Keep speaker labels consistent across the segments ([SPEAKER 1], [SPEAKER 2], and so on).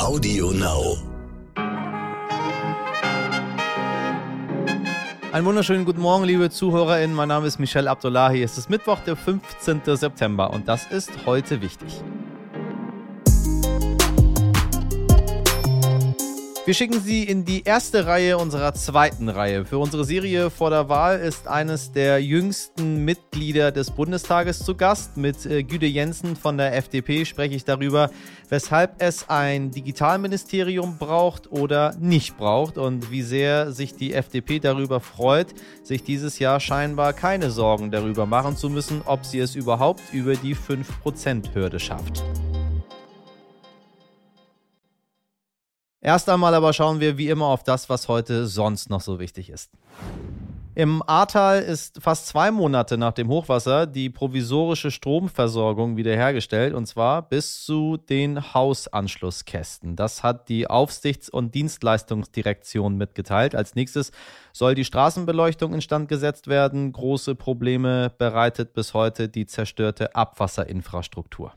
[SPEAKER 1] Audio Now.
[SPEAKER 2] Einen wunderschönen guten Morgen, liebe ZuhörerInnen. Mein Name ist Michel Abdullahi. Es ist Mittwoch, der 15. September und das ist heute wichtig. Wir schicken Sie in die erste Reihe unserer zweiten Reihe. Für unsere Serie vor der Wahl ist eines der jüngsten Mitglieder des Bundestages zu Gast. Mit äh, Güde Jensen von der FDP spreche ich darüber, weshalb es ein Digitalministerium braucht oder nicht braucht und wie sehr sich die FDP darüber freut, sich dieses Jahr scheinbar keine Sorgen darüber machen zu müssen, ob sie es überhaupt über die 5%-Hürde schafft. Erst einmal aber schauen wir wie immer auf das, was heute sonst noch so wichtig ist. Im Ahrtal ist fast zwei Monate nach dem Hochwasser die provisorische Stromversorgung wiederhergestellt und zwar bis zu den Hausanschlusskästen. Das hat die Aufsichts- und Dienstleistungsdirektion mitgeteilt. Als nächstes soll die Straßenbeleuchtung instand gesetzt werden. Große Probleme bereitet bis heute die zerstörte Abwasserinfrastruktur.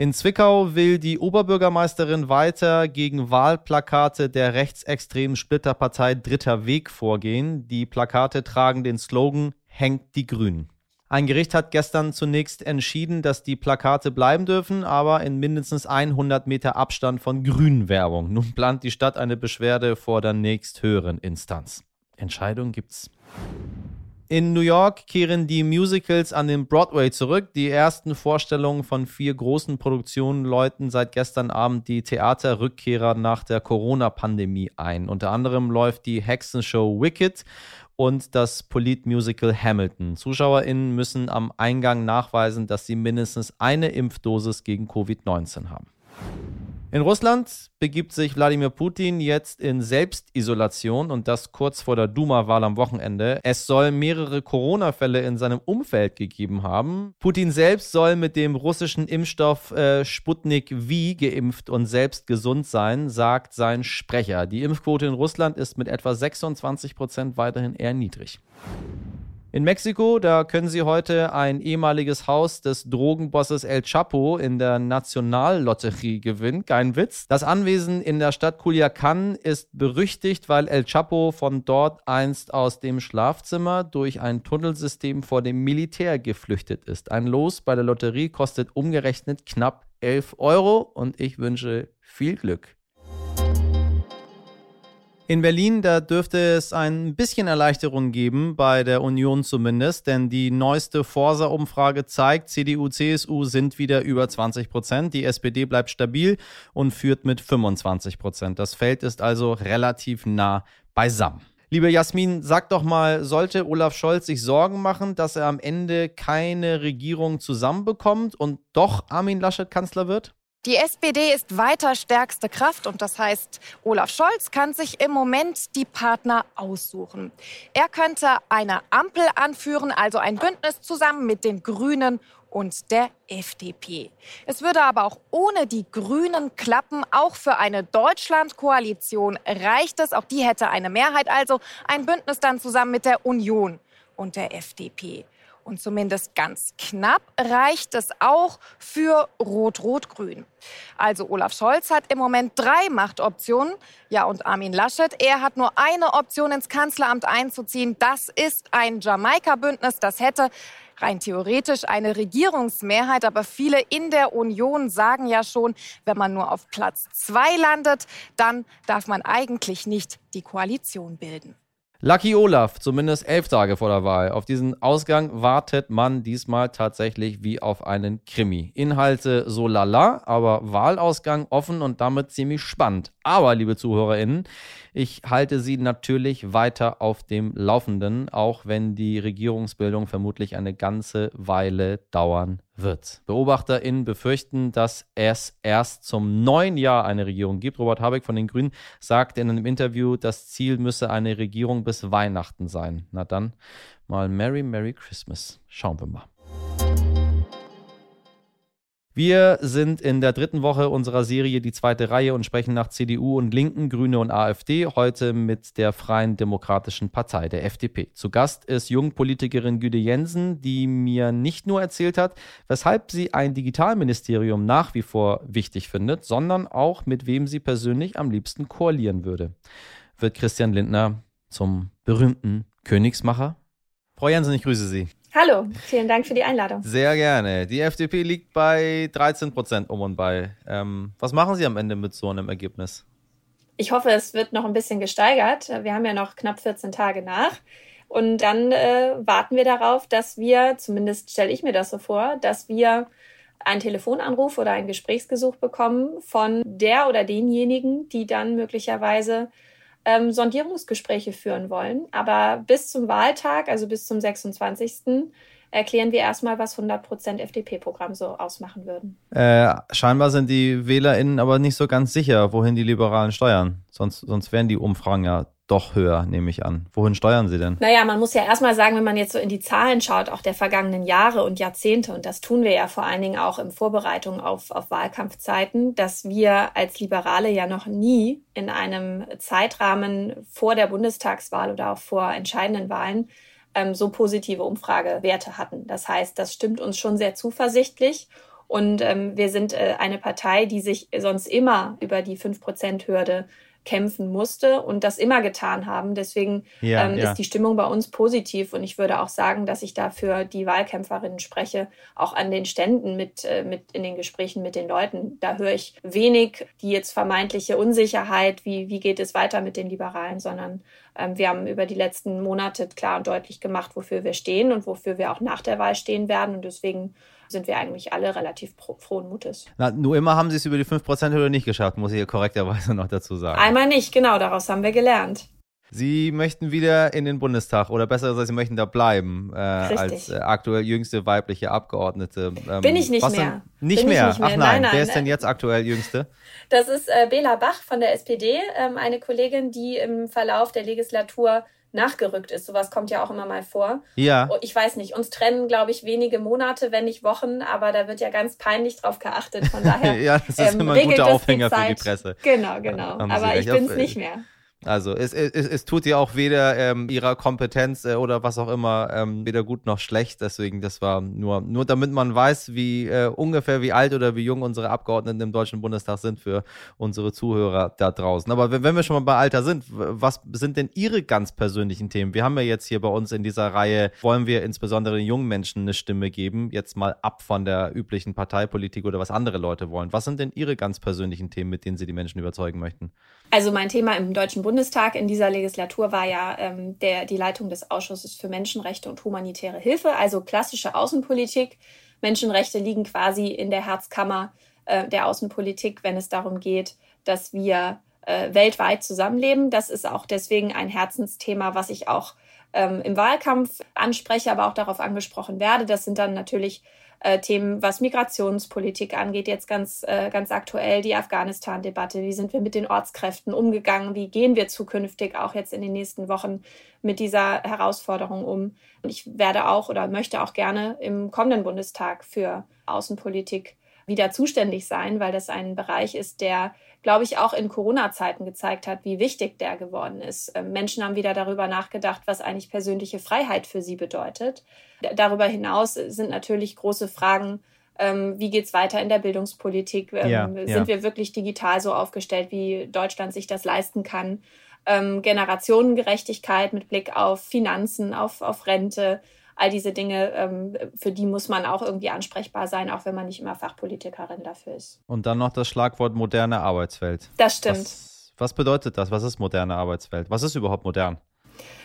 [SPEAKER 2] In Zwickau will die Oberbürgermeisterin weiter gegen Wahlplakate der rechtsextremen Splitterpartei Dritter Weg vorgehen. Die Plakate tragen den Slogan Hängt die Grünen. Ein Gericht hat gestern zunächst entschieden, dass die Plakate bleiben dürfen, aber in mindestens 100 Meter Abstand von Grünwerbung. Nun plant die Stadt eine Beschwerde vor der nächsthöheren Instanz. Entscheidung gibt's. In New York kehren die Musicals an den Broadway zurück. Die ersten Vorstellungen von vier großen Produktionen läuten seit gestern Abend die Theaterrückkehrer nach der Corona-Pandemie ein. Unter anderem läuft die Hexenshow Wicked und das Politmusical Hamilton. ZuschauerInnen müssen am Eingang nachweisen, dass sie mindestens eine Impfdosis gegen Covid-19 haben. In Russland begibt sich Wladimir Putin jetzt in Selbstisolation und das kurz vor der Duma-Wahl am Wochenende. Es soll mehrere Corona-Fälle in seinem Umfeld gegeben haben. Putin selbst soll mit dem russischen Impfstoff äh, Sputnik V geimpft und selbst gesund sein, sagt sein Sprecher. Die Impfquote in Russland ist mit etwa 26 Prozent weiterhin eher niedrig. In Mexiko, da können Sie heute ein ehemaliges Haus des Drogenbosses El Chapo in der Nationallotterie gewinnen. Kein Witz. Das Anwesen in der Stadt Culiacan ist berüchtigt, weil El Chapo von dort einst aus dem Schlafzimmer durch ein Tunnelsystem vor dem Militär geflüchtet ist. Ein Los bei der Lotterie kostet umgerechnet knapp 11 Euro und ich wünsche viel Glück. In Berlin, da dürfte es ein bisschen Erleichterung geben, bei der Union zumindest, denn die neueste Forsa-Umfrage zeigt, CDU, CSU sind wieder über 20 Prozent, die SPD bleibt stabil und führt mit 25 Prozent. Das Feld ist also relativ nah beisammen. Liebe Jasmin, sag doch mal, sollte Olaf Scholz sich Sorgen machen, dass er am Ende keine Regierung zusammenbekommt und doch Armin Laschet Kanzler wird?
[SPEAKER 3] Die SPD ist weiter stärkste Kraft und das heißt, Olaf Scholz kann sich im Moment die Partner aussuchen. Er könnte eine Ampel anführen, also ein Bündnis zusammen mit den Grünen und der FDP. Es würde aber auch ohne die Grünen klappen. Auch für eine Deutschlandkoalition reicht es. Auch die hätte eine Mehrheit, also ein Bündnis dann zusammen mit der Union und der FDP. Und zumindest ganz knapp reicht es auch für Rot-Rot-Grün. Also Olaf Scholz hat im Moment drei Machtoptionen. Ja, und Armin Laschet, er hat nur eine Option, ins Kanzleramt einzuziehen. Das ist ein Jamaika-Bündnis. Das hätte rein theoretisch eine Regierungsmehrheit. Aber viele in der Union sagen ja schon, wenn man nur auf Platz zwei landet, dann darf man eigentlich nicht die Koalition bilden.
[SPEAKER 2] Lucky Olaf, zumindest elf Tage vor der Wahl. Auf diesen Ausgang wartet man diesmal tatsächlich wie auf einen Krimi. Inhalte so lala, aber Wahlausgang offen und damit ziemlich spannend. Aber, liebe ZuhörerInnen, ich halte Sie natürlich weiter auf dem Laufenden, auch wenn die Regierungsbildung vermutlich eine ganze Weile dauern wird. BeobachterInnen befürchten, dass es erst zum neuen Jahr eine Regierung gibt. Robert Habeck von den Grünen sagte in einem Interview, das Ziel müsse eine Regierung bis Weihnachten sein. Na dann mal Merry, Merry Christmas. Schauen wir mal. Wir sind in der dritten Woche unserer Serie Die zweite Reihe und sprechen nach CDU und Linken, Grüne und AfD. Heute mit der Freien Demokratischen Partei, der FDP. Zu Gast ist Jungpolitikerin Güde Jensen, die mir nicht nur erzählt hat, weshalb sie ein Digitalministerium nach wie vor wichtig findet, sondern auch mit wem sie persönlich am liebsten koalieren würde. Wird Christian Lindner zum berühmten Königsmacher? Frau Jensen, ich grüße Sie.
[SPEAKER 1] Hallo, vielen Dank für die Einladung.
[SPEAKER 2] Sehr gerne. Die FDP liegt bei 13 Prozent um und bei. Ähm, was machen Sie am Ende mit so einem Ergebnis?
[SPEAKER 1] Ich hoffe, es wird noch ein bisschen gesteigert. Wir haben ja noch knapp 14 Tage nach. Und dann äh, warten wir darauf, dass wir, zumindest stelle ich mir das so vor, dass wir einen Telefonanruf oder ein Gesprächsgesuch bekommen von der oder denjenigen, die dann möglicherweise ähm, Sondierungsgespräche führen wollen. Aber bis zum Wahltag, also bis zum 26 erklären wir erstmal, was 100% FDP-Programm so ausmachen würden.
[SPEAKER 2] Äh, scheinbar sind die WählerInnen aber nicht so ganz sicher, wohin die Liberalen steuern. Sonst, sonst wären die Umfragen ja doch höher, nehme ich an. Wohin steuern Sie denn?
[SPEAKER 1] Naja, man muss ja erstmal sagen, wenn man jetzt so in die Zahlen schaut, auch der vergangenen Jahre und Jahrzehnte, und das tun wir ja vor allen Dingen auch in Vorbereitung auf, auf Wahlkampfzeiten, dass wir als Liberale ja noch nie in einem Zeitrahmen vor der Bundestagswahl oder auch vor entscheidenden Wahlen ähm, so positive Umfragewerte hatten. Das heißt, das stimmt uns schon sehr zuversichtlich. Und ähm, wir sind äh, eine Partei, die sich sonst immer über die 5-Prozent-Hürde kämpfen musste und das immer getan haben. Deswegen ja, ähm, ja. ist die Stimmung bei uns positiv und ich würde auch sagen, dass ich dafür die Wahlkämpferinnen spreche, auch an den Ständen mit, äh, mit in den Gesprächen mit den Leuten. Da höre ich wenig die jetzt vermeintliche Unsicherheit, wie, wie geht es weiter mit den Liberalen, sondern ähm, wir haben über die letzten Monate klar und deutlich gemacht, wofür wir stehen und wofür wir auch nach der Wahl stehen werden und deswegen sind wir eigentlich alle relativ frohen Mutes.
[SPEAKER 2] Na, nur immer haben sie es über die 5%-Hürde nicht geschafft, muss ich hier korrekterweise noch dazu sagen.
[SPEAKER 1] Einmal nicht, genau, daraus haben wir gelernt.
[SPEAKER 2] Sie möchten wieder in den Bundestag oder besser gesagt, Sie möchten da bleiben äh, als äh, aktuell jüngste weibliche Abgeordnete.
[SPEAKER 1] Ähm, Bin ich nicht mehr.
[SPEAKER 2] Nicht, mehr. nicht, mehr. Ach nein, nein, nein wer ist denn jetzt aktuell jüngste?
[SPEAKER 1] Das ist äh, Bela Bach von der SPD, ähm, eine Kollegin, die im Verlauf der Legislatur nachgerückt ist. Sowas kommt ja auch immer mal vor.
[SPEAKER 2] Ja.
[SPEAKER 1] Oh, ich weiß nicht, uns trennen, glaube ich, wenige Monate, wenn nicht Wochen, aber da wird ja ganz peinlich drauf geachtet. Von daher.
[SPEAKER 2] ja, das ist ähm, immer ein guter Aufhänger für die Presse.
[SPEAKER 1] Genau, genau. Aber ich bin es nicht mehr.
[SPEAKER 2] Also es, es, es tut ja auch weder ähm, ihrer Kompetenz äh, oder was auch immer ähm, weder gut noch schlecht. Deswegen, das war nur, nur damit man weiß, wie äh, ungefähr wie alt oder wie jung unsere Abgeordneten im Deutschen Bundestag sind für unsere Zuhörer da draußen. Aber wenn, wenn wir schon mal bei Alter sind, was sind denn Ihre ganz persönlichen Themen? Wir haben ja jetzt hier bei uns in dieser Reihe, wollen wir insbesondere den jungen Menschen eine Stimme geben, jetzt mal ab von der üblichen Parteipolitik oder was andere Leute wollen. Was sind denn Ihre ganz persönlichen Themen, mit denen Sie die Menschen überzeugen möchten?
[SPEAKER 1] Also mein Thema im Deutschen Bundestag in dieser Legislatur war ja ähm, der, die Leitung des Ausschusses für Menschenrechte und humanitäre Hilfe, also klassische Außenpolitik. Menschenrechte liegen quasi in der Herzkammer äh, der Außenpolitik, wenn es darum geht, dass wir äh, weltweit zusammenleben. Das ist auch deswegen ein Herzensthema, was ich auch ähm, im Wahlkampf anspreche, aber auch darauf angesprochen werde. Das sind dann natürlich äh, Themen, was Migrationspolitik angeht, jetzt ganz, äh, ganz aktuell die Afghanistan-Debatte. Wie sind wir mit den Ortskräften umgegangen? Wie gehen wir zukünftig auch jetzt in den nächsten Wochen mit dieser Herausforderung um? Und ich werde auch oder möchte auch gerne im kommenden Bundestag für Außenpolitik wieder zuständig sein, weil das ein Bereich ist, der, glaube ich, auch in Corona-Zeiten gezeigt hat, wie wichtig der geworden ist. Ähm, Menschen haben wieder darüber nachgedacht, was eigentlich persönliche Freiheit für sie bedeutet. Darüber hinaus sind natürlich große Fragen, ähm, wie geht's weiter in der Bildungspolitik? Ähm, ja, sind ja. wir wirklich digital so aufgestellt, wie Deutschland sich das leisten kann? Generationengerechtigkeit mit Blick auf Finanzen, auf, auf Rente, all diese Dinge, ähm, für die muss man auch irgendwie ansprechbar sein, auch wenn man nicht immer Fachpolitikerin dafür ist.
[SPEAKER 2] Und dann noch das Schlagwort moderne Arbeitswelt.
[SPEAKER 1] Das stimmt.
[SPEAKER 2] Was, was bedeutet das? Was ist moderne Arbeitswelt? Was ist überhaupt modern?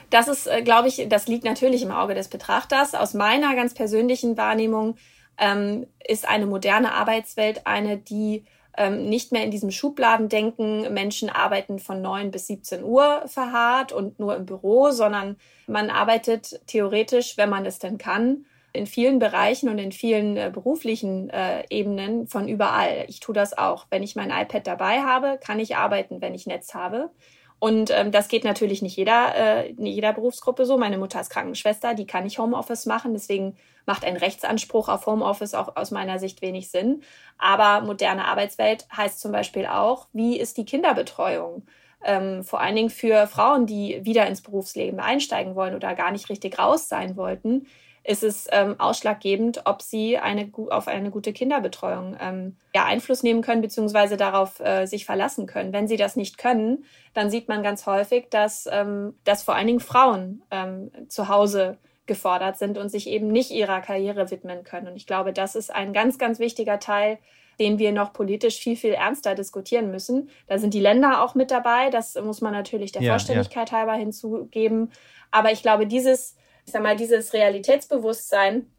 [SPEAKER 1] Das ist, äh, glaube ich, das liegt natürlich im Auge des Betrachters. Aus meiner ganz persönlichen Wahrnehmung ähm, ist eine moderne Arbeitswelt eine, die ähm, nicht mehr in diesem Schubladendenken, Menschen arbeiten von 9 bis 17 Uhr verharrt und nur im Büro, sondern man arbeitet theoretisch, wenn man es denn kann, in vielen Bereichen und in vielen äh, beruflichen äh, Ebenen von überall. Ich tue das auch. Wenn ich mein iPad dabei habe, kann ich arbeiten, wenn ich Netz habe. Und ähm, das geht natürlich nicht jeder, äh, in jeder Berufsgruppe so. Meine Mutter ist Krankenschwester, die kann nicht Homeoffice machen. Deswegen macht ein Rechtsanspruch auf Homeoffice auch aus meiner Sicht wenig Sinn. Aber moderne Arbeitswelt heißt zum Beispiel auch, wie ist die Kinderbetreuung? Ähm, vor allen Dingen für Frauen, die wieder ins Berufsleben einsteigen wollen oder gar nicht richtig raus sein wollten, ist es ähm, ausschlaggebend, ob sie eine, auf eine gute Kinderbetreuung ähm, ja, Einfluss nehmen können, beziehungsweise darauf äh, sich verlassen können. Wenn sie das nicht können, dann sieht man ganz häufig, dass, ähm, dass vor allen Dingen Frauen ähm, zu Hause gefordert sind und sich eben nicht ihrer Karriere widmen können. Und ich glaube, das ist ein ganz, ganz wichtiger Teil, den wir noch politisch viel, viel ernster diskutieren müssen. Da sind die Länder auch mit dabei. Das muss man natürlich der ja, Vollständigkeit ja. halber hinzugeben. Aber ich glaube, dieses ich sag mal, dieses Realitätsbewusstsein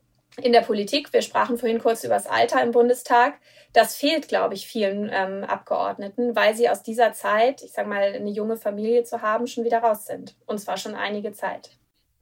[SPEAKER 1] in der Politik, wir sprachen vorhin kurz über das Alter im Bundestag, das fehlt, glaube ich, vielen ähm, Abgeordneten, weil sie aus dieser Zeit, ich sage mal, eine junge Familie zu haben, schon wieder raus sind. Und zwar schon einige Zeit.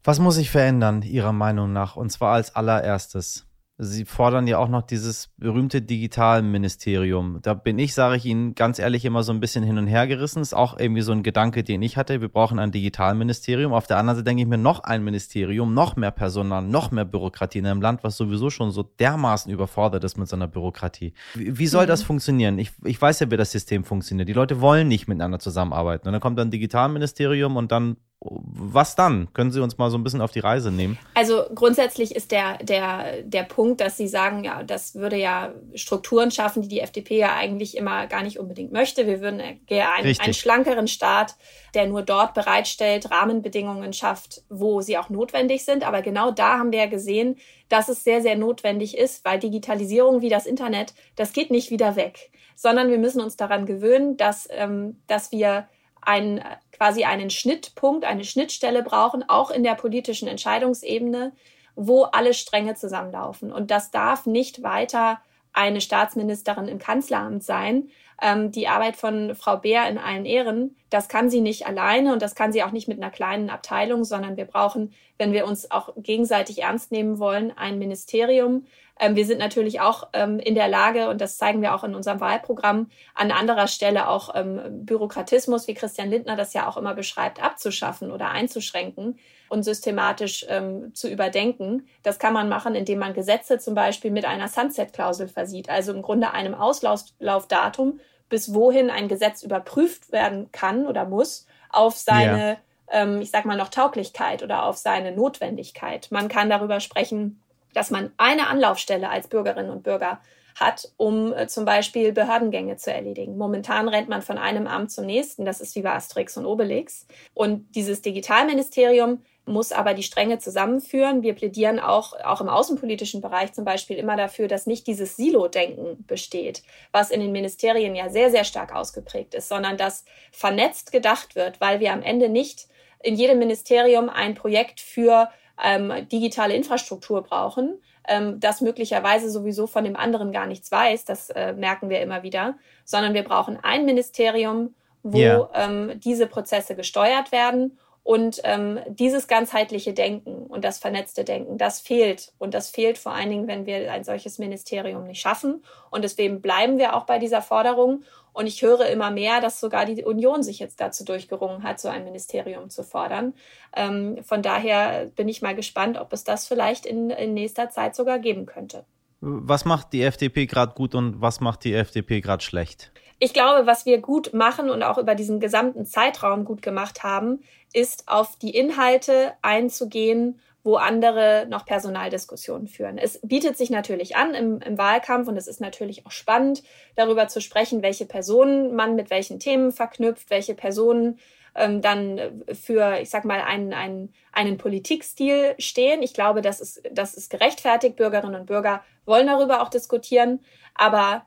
[SPEAKER 2] Was muss sich verändern, Ihrer Meinung nach? Und zwar als allererstes? Sie fordern ja auch noch dieses berühmte Digitalministerium. Da bin ich, sage ich Ihnen ganz ehrlich, immer so ein bisschen hin und her gerissen. Ist auch irgendwie so ein Gedanke, den ich hatte. Wir brauchen ein Digitalministerium. Auf der anderen Seite denke ich mir noch ein Ministerium, noch mehr Personal, noch mehr Bürokratie in einem Land, was sowieso schon so dermaßen überfordert ist mit seiner Bürokratie. Wie, soll mhm. das funktionieren? Ich, ich weiß ja, wie das System funktioniert. Die Leute wollen nicht miteinander zusammenarbeiten. Und dann kommt ein Digitalministerium und dann was dann? Können Sie uns mal so ein bisschen auf die Reise nehmen?
[SPEAKER 1] Also grundsätzlich ist der, der, der Punkt, dass Sie sagen, ja, das würde ja Strukturen schaffen, die die FDP ja eigentlich immer gar nicht unbedingt möchte. Wir würden gerne einen, einen schlankeren Staat, der nur dort bereitstellt, Rahmenbedingungen schafft, wo sie auch notwendig sind. Aber genau da haben wir ja gesehen, dass es sehr, sehr notwendig ist, weil Digitalisierung wie das Internet, das geht nicht wieder weg, sondern wir müssen uns daran gewöhnen, dass, ähm, dass wir einen, quasi einen Schnittpunkt, eine Schnittstelle brauchen, auch in der politischen Entscheidungsebene, wo alle Stränge zusammenlaufen. Und das darf nicht weiter eine Staatsministerin im Kanzleramt sein. Ähm, die Arbeit von Frau Beer in allen Ehren, das kann sie nicht alleine und das kann sie auch nicht mit einer kleinen Abteilung, sondern wir brauchen, wenn wir uns auch gegenseitig ernst nehmen wollen, ein Ministerium, ähm, wir sind natürlich auch ähm, in der Lage, und das zeigen wir auch in unserem Wahlprogramm, an anderer Stelle auch ähm, Bürokratismus, wie Christian Lindner das ja auch immer beschreibt, abzuschaffen oder einzuschränken und systematisch ähm, zu überdenken. Das kann man machen, indem man Gesetze zum Beispiel mit einer Sunset-Klausel versieht, also im Grunde einem Auslaufdatum, bis wohin ein Gesetz überprüft werden kann oder muss auf seine, ja. ähm, ich sag mal noch Tauglichkeit oder auf seine Notwendigkeit. Man kann darüber sprechen, dass man eine Anlaufstelle als Bürgerinnen und Bürger hat, um äh, zum Beispiel Behördengänge zu erledigen. Momentan rennt man von einem Amt zum nächsten, das ist wie bei Asterix und Obelix. Und dieses Digitalministerium muss aber die Stränge zusammenführen. Wir plädieren auch, auch im außenpolitischen Bereich zum Beispiel immer dafür, dass nicht dieses Silo-Denken besteht, was in den Ministerien ja sehr, sehr stark ausgeprägt ist, sondern dass vernetzt gedacht wird, weil wir am Ende nicht in jedem Ministerium ein Projekt für ähm, digitale Infrastruktur brauchen, ähm, das möglicherweise sowieso von dem anderen gar nichts weiß, das äh, merken wir immer wieder, sondern wir brauchen ein Ministerium, wo yeah. ähm, diese Prozesse gesteuert werden und ähm, dieses ganzheitliche Denken und das vernetzte Denken, das fehlt. Und das fehlt vor allen Dingen, wenn wir ein solches Ministerium nicht schaffen. Und deswegen bleiben wir auch bei dieser Forderung. Und ich höre immer mehr, dass sogar die Union sich jetzt dazu durchgerungen hat, so ein Ministerium zu fordern. Ähm, von daher bin ich mal gespannt, ob es das vielleicht in, in nächster Zeit sogar geben könnte.
[SPEAKER 2] Was macht die FDP gerade gut und was macht die FDP gerade schlecht?
[SPEAKER 1] Ich glaube, was wir gut machen und auch über diesen gesamten Zeitraum gut gemacht haben, ist auf die Inhalte einzugehen, wo andere noch Personaldiskussionen führen. Es bietet sich natürlich an im, im, Wahlkampf und es ist natürlich auch spannend, darüber zu sprechen, welche Personen man mit welchen Themen verknüpft, welche Personen ähm, dann für, ich sag mal, einen, einen, einen Politikstil stehen. Ich glaube, das ist, das ist gerechtfertigt. Bürgerinnen und Bürger wollen darüber auch diskutieren. Aber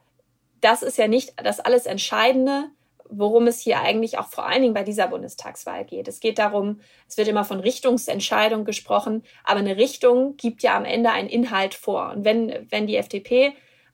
[SPEAKER 1] das ist ja nicht das alles Entscheidende, worum es hier eigentlich auch vor allen Dingen bei dieser Bundestagswahl geht. Es geht darum, es wird immer von Richtungsentscheidung gesprochen, aber eine Richtung gibt ja am Ende einen Inhalt vor. Und wenn, wenn die FDP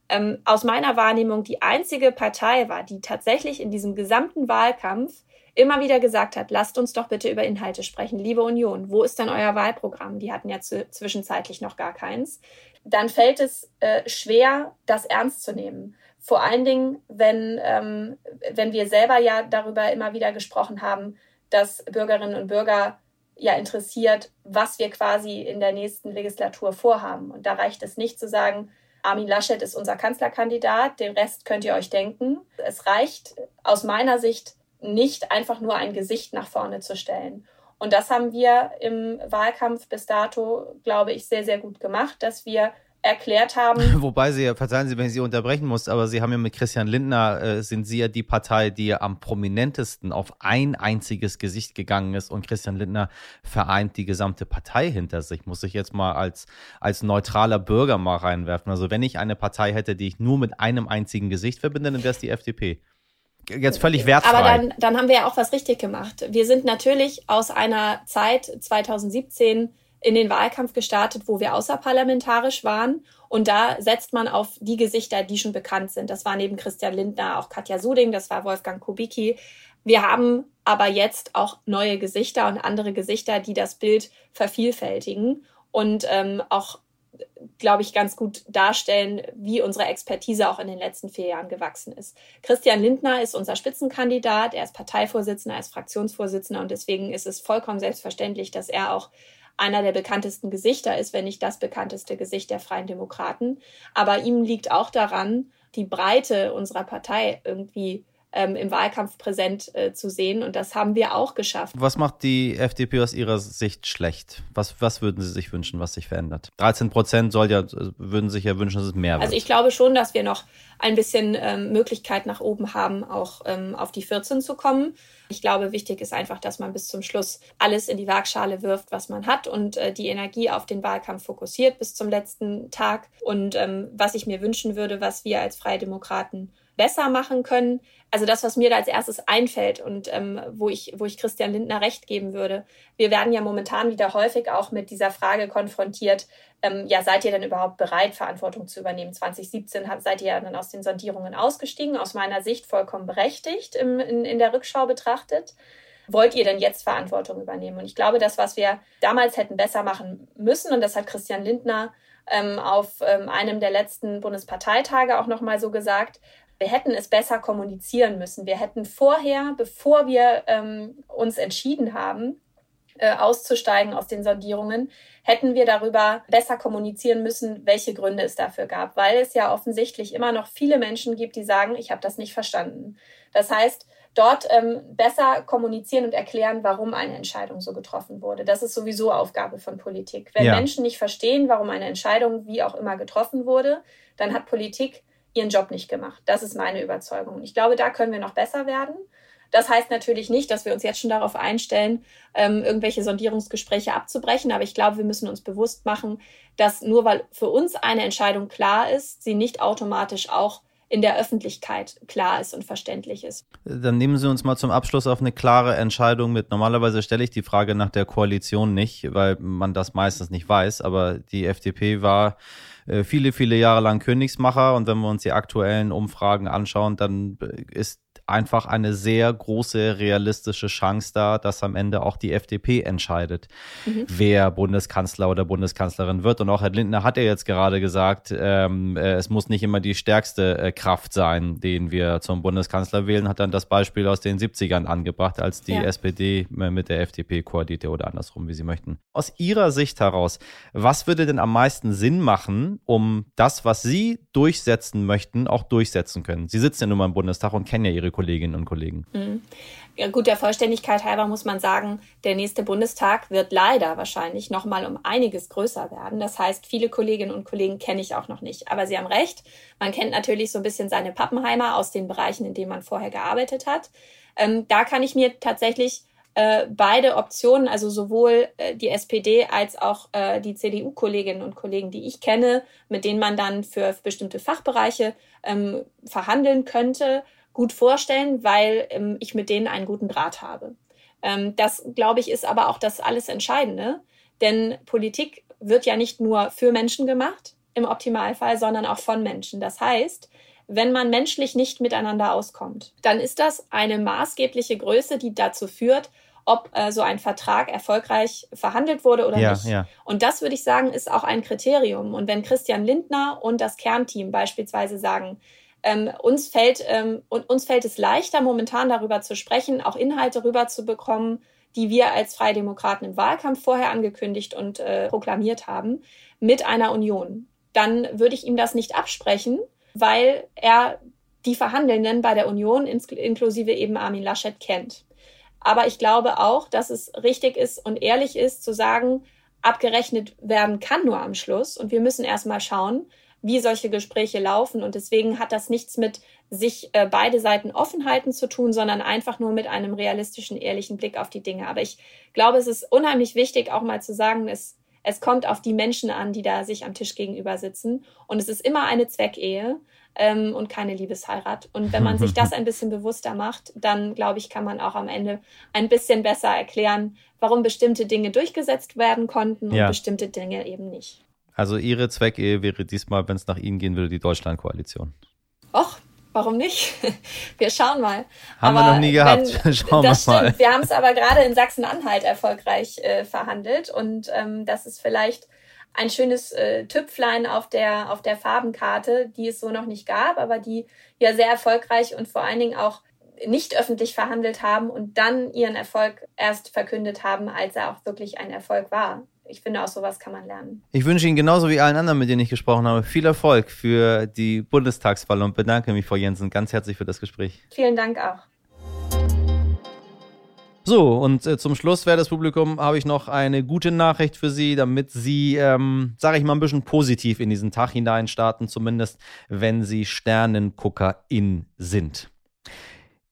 [SPEAKER 1] ähm, aus meiner Wahrnehmung die einzige Partei war, die tatsächlich in diesem gesamten Wahlkampf immer wieder gesagt hat, lasst uns doch bitte über Inhalte sprechen. Liebe Union, wo ist denn euer Wahlprogramm? Die hatten ja zwischenzeitlich noch gar keins. Dann fällt es äh, schwer, das ernst zu nehmen. Vor allen Dingen, wenn, ähm, wenn wir selber ja darüber immer wieder gesprochen haben, dass Bürgerinnen und Bürger ja interessiert, was wir quasi in der nächsten Legislatur vorhaben. Und da reicht es nicht zu sagen, Armin Laschet ist unser Kanzlerkandidat, den Rest könnt ihr euch denken. Es reicht aus meiner Sicht nicht einfach nur ein Gesicht nach vorne zu stellen. Und das haben wir im Wahlkampf bis dato, glaube ich, sehr, sehr gut gemacht, dass wir erklärt haben.
[SPEAKER 2] Wobei Sie, verzeihen Sie, wenn ich Sie unterbrechen muss, aber Sie haben ja mit Christian Lindner, äh, sind Sie ja die Partei, die ja am prominentesten auf ein einziges Gesicht gegangen ist und Christian Lindner vereint die gesamte Partei hinter sich. Muss ich jetzt mal als, als neutraler Bürger mal reinwerfen. Also wenn ich eine Partei hätte, die ich nur mit einem einzigen Gesicht verbinde, dann wäre es die FDP jetzt völlig wertfrei.
[SPEAKER 1] Aber dann, dann haben wir ja auch was richtig gemacht. Wir sind natürlich aus einer Zeit 2017 in den Wahlkampf gestartet, wo wir außerparlamentarisch waren. Und da setzt man auf die Gesichter, die schon bekannt sind. Das war neben Christian Lindner auch Katja Suding, das war Wolfgang Kubicki. Wir haben aber jetzt auch neue Gesichter und andere Gesichter, die das Bild vervielfältigen und ähm, auch glaube ich, ganz gut darstellen, wie unsere Expertise auch in den letzten vier Jahren gewachsen ist. Christian Lindner ist unser Spitzenkandidat, er ist Parteivorsitzender, er ist Fraktionsvorsitzender und deswegen ist es vollkommen selbstverständlich, dass er auch einer der bekanntesten Gesichter ist, wenn nicht das bekannteste Gesicht der Freien Demokraten. Aber ihm liegt auch daran, die Breite unserer Partei irgendwie ähm, im Wahlkampf präsent äh, zu sehen. Und das haben wir auch geschafft.
[SPEAKER 2] Was macht die FDP aus Ihrer Sicht schlecht? Was, was würden Sie sich wünschen, was sich verändert? 13 Prozent soll ja, würden sich ja wünschen, dass es mehr
[SPEAKER 1] wird. Also ich glaube schon, dass wir noch ein bisschen ähm, Möglichkeit nach oben haben, auch ähm, auf die 14 zu kommen. Ich glaube, wichtig ist einfach, dass man bis zum Schluss alles in die Waagschale wirft, was man hat und äh, die Energie auf den Wahlkampf fokussiert bis zum letzten Tag. Und ähm, was ich mir wünschen würde, was wir als Freie Demokraten besser machen können. Also das, was mir da als erstes einfällt und ähm, wo, ich, wo ich Christian Lindner recht geben würde. Wir werden ja momentan wieder häufig auch mit dieser Frage konfrontiert, ähm, ja, seid ihr denn überhaupt bereit, Verantwortung zu übernehmen? 2017 hat, seid ihr ja dann aus den Sondierungen ausgestiegen, aus meiner Sicht vollkommen berechtigt im, in, in der Rückschau betrachtet wollt ihr denn jetzt Verantwortung übernehmen? Und ich glaube, das, was wir damals hätten besser machen müssen, und das hat Christian Lindner ähm, auf ähm, einem der letzten Bundesparteitage auch nochmal so gesagt, wir hätten es besser kommunizieren müssen. Wir hätten vorher, bevor wir ähm, uns entschieden haben, äh, auszusteigen aus den Sondierungen, hätten wir darüber besser kommunizieren müssen, welche Gründe es dafür gab, weil es ja offensichtlich immer noch viele Menschen gibt, die sagen, ich habe das nicht verstanden. Das heißt, dort ähm, besser kommunizieren und erklären, warum eine Entscheidung so getroffen wurde. Das ist sowieso Aufgabe von Politik. Wenn ja. Menschen nicht verstehen, warum eine Entscheidung wie auch immer getroffen wurde, dann hat Politik ihren Job nicht gemacht. Das ist meine Überzeugung. Ich glaube, da können wir noch besser werden. Das heißt natürlich nicht, dass wir uns jetzt schon darauf einstellen, ähm, irgendwelche Sondierungsgespräche abzubrechen. Aber ich glaube, wir müssen uns bewusst machen, dass nur weil für uns eine Entscheidung klar ist, sie nicht automatisch auch in der Öffentlichkeit klar ist und verständlich ist.
[SPEAKER 2] Dann nehmen Sie uns mal zum Abschluss auf eine klare Entscheidung mit. Normalerweise stelle ich die Frage nach der Koalition nicht, weil man das meistens nicht weiß. Aber die FDP war äh, viele, viele Jahre lang Königsmacher. Und wenn wir uns die aktuellen Umfragen anschauen, dann ist einfach eine sehr große realistische Chance da, dass am Ende auch die FDP entscheidet, mhm. wer Bundeskanzler oder Bundeskanzlerin wird. Und auch Herr Lindner hat ja jetzt gerade gesagt, ähm, äh, es muss nicht immer die stärkste äh, Kraft sein, den wir zum Bundeskanzler wählen, hat dann das Beispiel aus den 70ern angebracht, als die ja. SPD mit der FDP koalierte oder andersrum, wie Sie möchten. Aus Ihrer Sicht heraus, was würde denn am meisten Sinn machen, um das, was Sie durchsetzen möchten, auch durchsetzen können? Sie sitzen ja nun mal im Bundestag und kennen ja Ihre Kolleginnen und Kollegen. Mhm.
[SPEAKER 1] Ja, gut, der Vollständigkeit halber muss man sagen, der nächste Bundestag wird leider wahrscheinlich noch mal um einiges größer werden. Das heißt, viele Kolleginnen und Kollegen kenne ich auch noch nicht. Aber Sie haben recht, man kennt natürlich so ein bisschen seine Pappenheimer aus den Bereichen, in denen man vorher gearbeitet hat. Ähm, da kann ich mir tatsächlich äh, beide Optionen, also sowohl äh, die SPD als auch äh, die CDU-Kolleginnen und Kollegen, die ich kenne, mit denen man dann für, für bestimmte Fachbereiche ähm, verhandeln könnte, gut vorstellen, weil ähm, ich mit denen einen guten Draht habe. Ähm, das, glaube ich, ist aber auch das alles Entscheidende. Denn Politik wird ja nicht nur für Menschen gemacht, im Optimalfall, sondern auch von Menschen. Das heißt, wenn man menschlich nicht miteinander auskommt, dann ist das eine maßgebliche Größe, die dazu führt, ob äh, so ein Vertrag erfolgreich verhandelt wurde oder
[SPEAKER 2] ja,
[SPEAKER 1] nicht.
[SPEAKER 2] Ja.
[SPEAKER 1] Und das würde ich sagen, ist auch ein Kriterium. Und wenn Christian Lindner und das Kernteam beispielsweise sagen, ähm, uns, fällt, ähm, uns fällt es leichter, momentan darüber zu sprechen, auch Inhalte rüberzubekommen, die wir als Freie Demokraten im Wahlkampf vorher angekündigt und äh, proklamiert haben, mit einer Union. Dann würde ich ihm das nicht absprechen, weil er die Verhandelnden bei der Union, inklusive eben Armin Laschet, kennt. Aber ich glaube auch, dass es richtig ist und ehrlich ist zu sagen, abgerechnet werden kann nur am Schluss. Und wir müssen erstmal schauen, wie solche Gespräche laufen. Und deswegen hat das nichts mit sich äh, beide Seiten offen halten zu tun, sondern einfach nur mit einem realistischen, ehrlichen Blick auf die Dinge. Aber ich glaube, es ist unheimlich wichtig, auch mal zu sagen, es, es kommt auf die Menschen an, die da sich am Tisch gegenüber sitzen. Und es ist immer eine Zweckehe ähm, und keine Liebesheirat. Und wenn man sich das ein bisschen bewusster macht, dann glaube ich, kann man auch am Ende ein bisschen besser erklären, warum bestimmte Dinge durchgesetzt werden konnten und ja. bestimmte Dinge eben nicht.
[SPEAKER 2] Also Ihre Zweckehe wäre diesmal, wenn es nach Ihnen gehen würde, die Deutschlandkoalition.
[SPEAKER 1] Och, warum nicht? Wir schauen mal.
[SPEAKER 2] Haben aber wir noch nie gehabt. Wenn, schauen
[SPEAKER 1] das
[SPEAKER 2] wir
[SPEAKER 1] mal. Stimmt. Wir haben es aber gerade in Sachsen-Anhalt erfolgreich äh, verhandelt und ähm, das ist vielleicht ein schönes äh, Tüpflein auf der, auf der Farbenkarte, die es so noch nicht gab, aber die ja sehr erfolgreich und vor allen Dingen auch nicht öffentlich verhandelt haben und dann ihren Erfolg erst verkündet haben, als er auch wirklich ein Erfolg war. Ich finde, aus sowas kann man lernen.
[SPEAKER 2] Ich wünsche Ihnen genauso wie allen anderen, mit denen ich gesprochen habe, viel Erfolg für die Bundestagswahl und bedanke mich, Frau Jensen, ganz herzlich für das Gespräch.
[SPEAKER 1] Vielen Dank auch.
[SPEAKER 2] So, und äh, zum Schluss, wertes Publikum, habe ich noch eine gute Nachricht für Sie, damit Sie, ähm, sage ich mal, ein bisschen positiv in diesen Tag hinein starten, zumindest wenn Sie Sternenguckerin sind.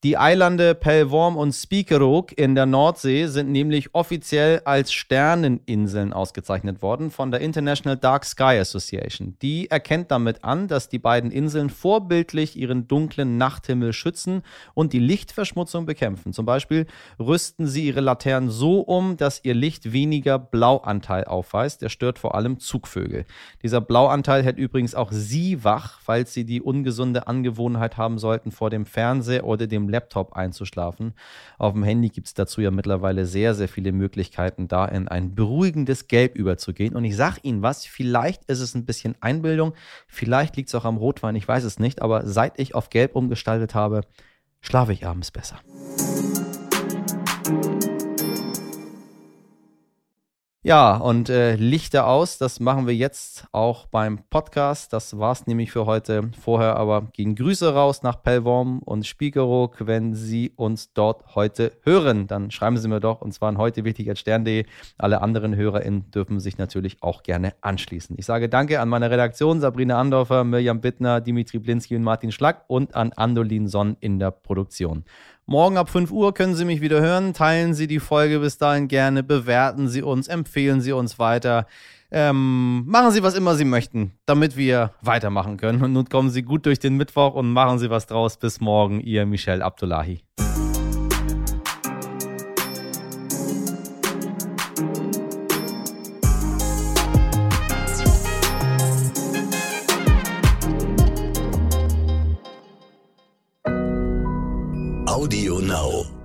[SPEAKER 2] Die Eilande Pellworm und Spiekeroog in der Nordsee sind nämlich offiziell als Sterneninseln ausgezeichnet worden von der International Dark Sky Association. Die erkennt damit an, dass die beiden Inseln vorbildlich ihren dunklen Nachthimmel schützen und die Lichtverschmutzung bekämpfen. Zum Beispiel rüsten sie ihre Laternen so um, dass ihr Licht weniger Blauanteil aufweist. Der stört vor allem Zugvögel. Dieser Blauanteil hält übrigens auch Sie wach, falls Sie die ungesunde Angewohnheit haben sollten, vor dem Fernseher oder dem Laptop einzuschlafen. Auf dem Handy gibt es dazu ja mittlerweile sehr, sehr viele Möglichkeiten, da in ein beruhigendes Gelb überzugehen. Und ich sage Ihnen was, vielleicht ist es ein bisschen Einbildung, vielleicht liegt es auch am Rotwein, ich weiß es nicht, aber seit ich auf Gelb umgestaltet habe, schlafe ich abends besser. Ja, und äh, Lichter aus, das machen wir jetzt auch beim Podcast. Das war's nämlich für heute. Vorher aber gehen Grüße raus nach Pellworm und Spiekeroog. Wenn Sie uns dort heute hören, dann schreiben Sie mir doch, und zwar an heute wichtig als Stern.de. Alle anderen HörerInnen dürfen sich natürlich auch gerne anschließen. Ich sage Danke an meine Redaktion, Sabrina Andorfer, Mirjam Bittner, Dimitri Blinski und Martin Schlack und an Andolin Sonn in der Produktion. Morgen ab 5 Uhr können Sie mich wieder hören. Teilen Sie die Folge bis dahin gerne, bewerten Sie uns, empfehlen Sie uns weiter. Ähm, machen Sie was immer Sie möchten, damit wir weitermachen können. Und nun kommen Sie gut durch den Mittwoch und machen Sie was draus. Bis morgen, Ihr Michel Abdullahi.
[SPEAKER 4] Audio Now.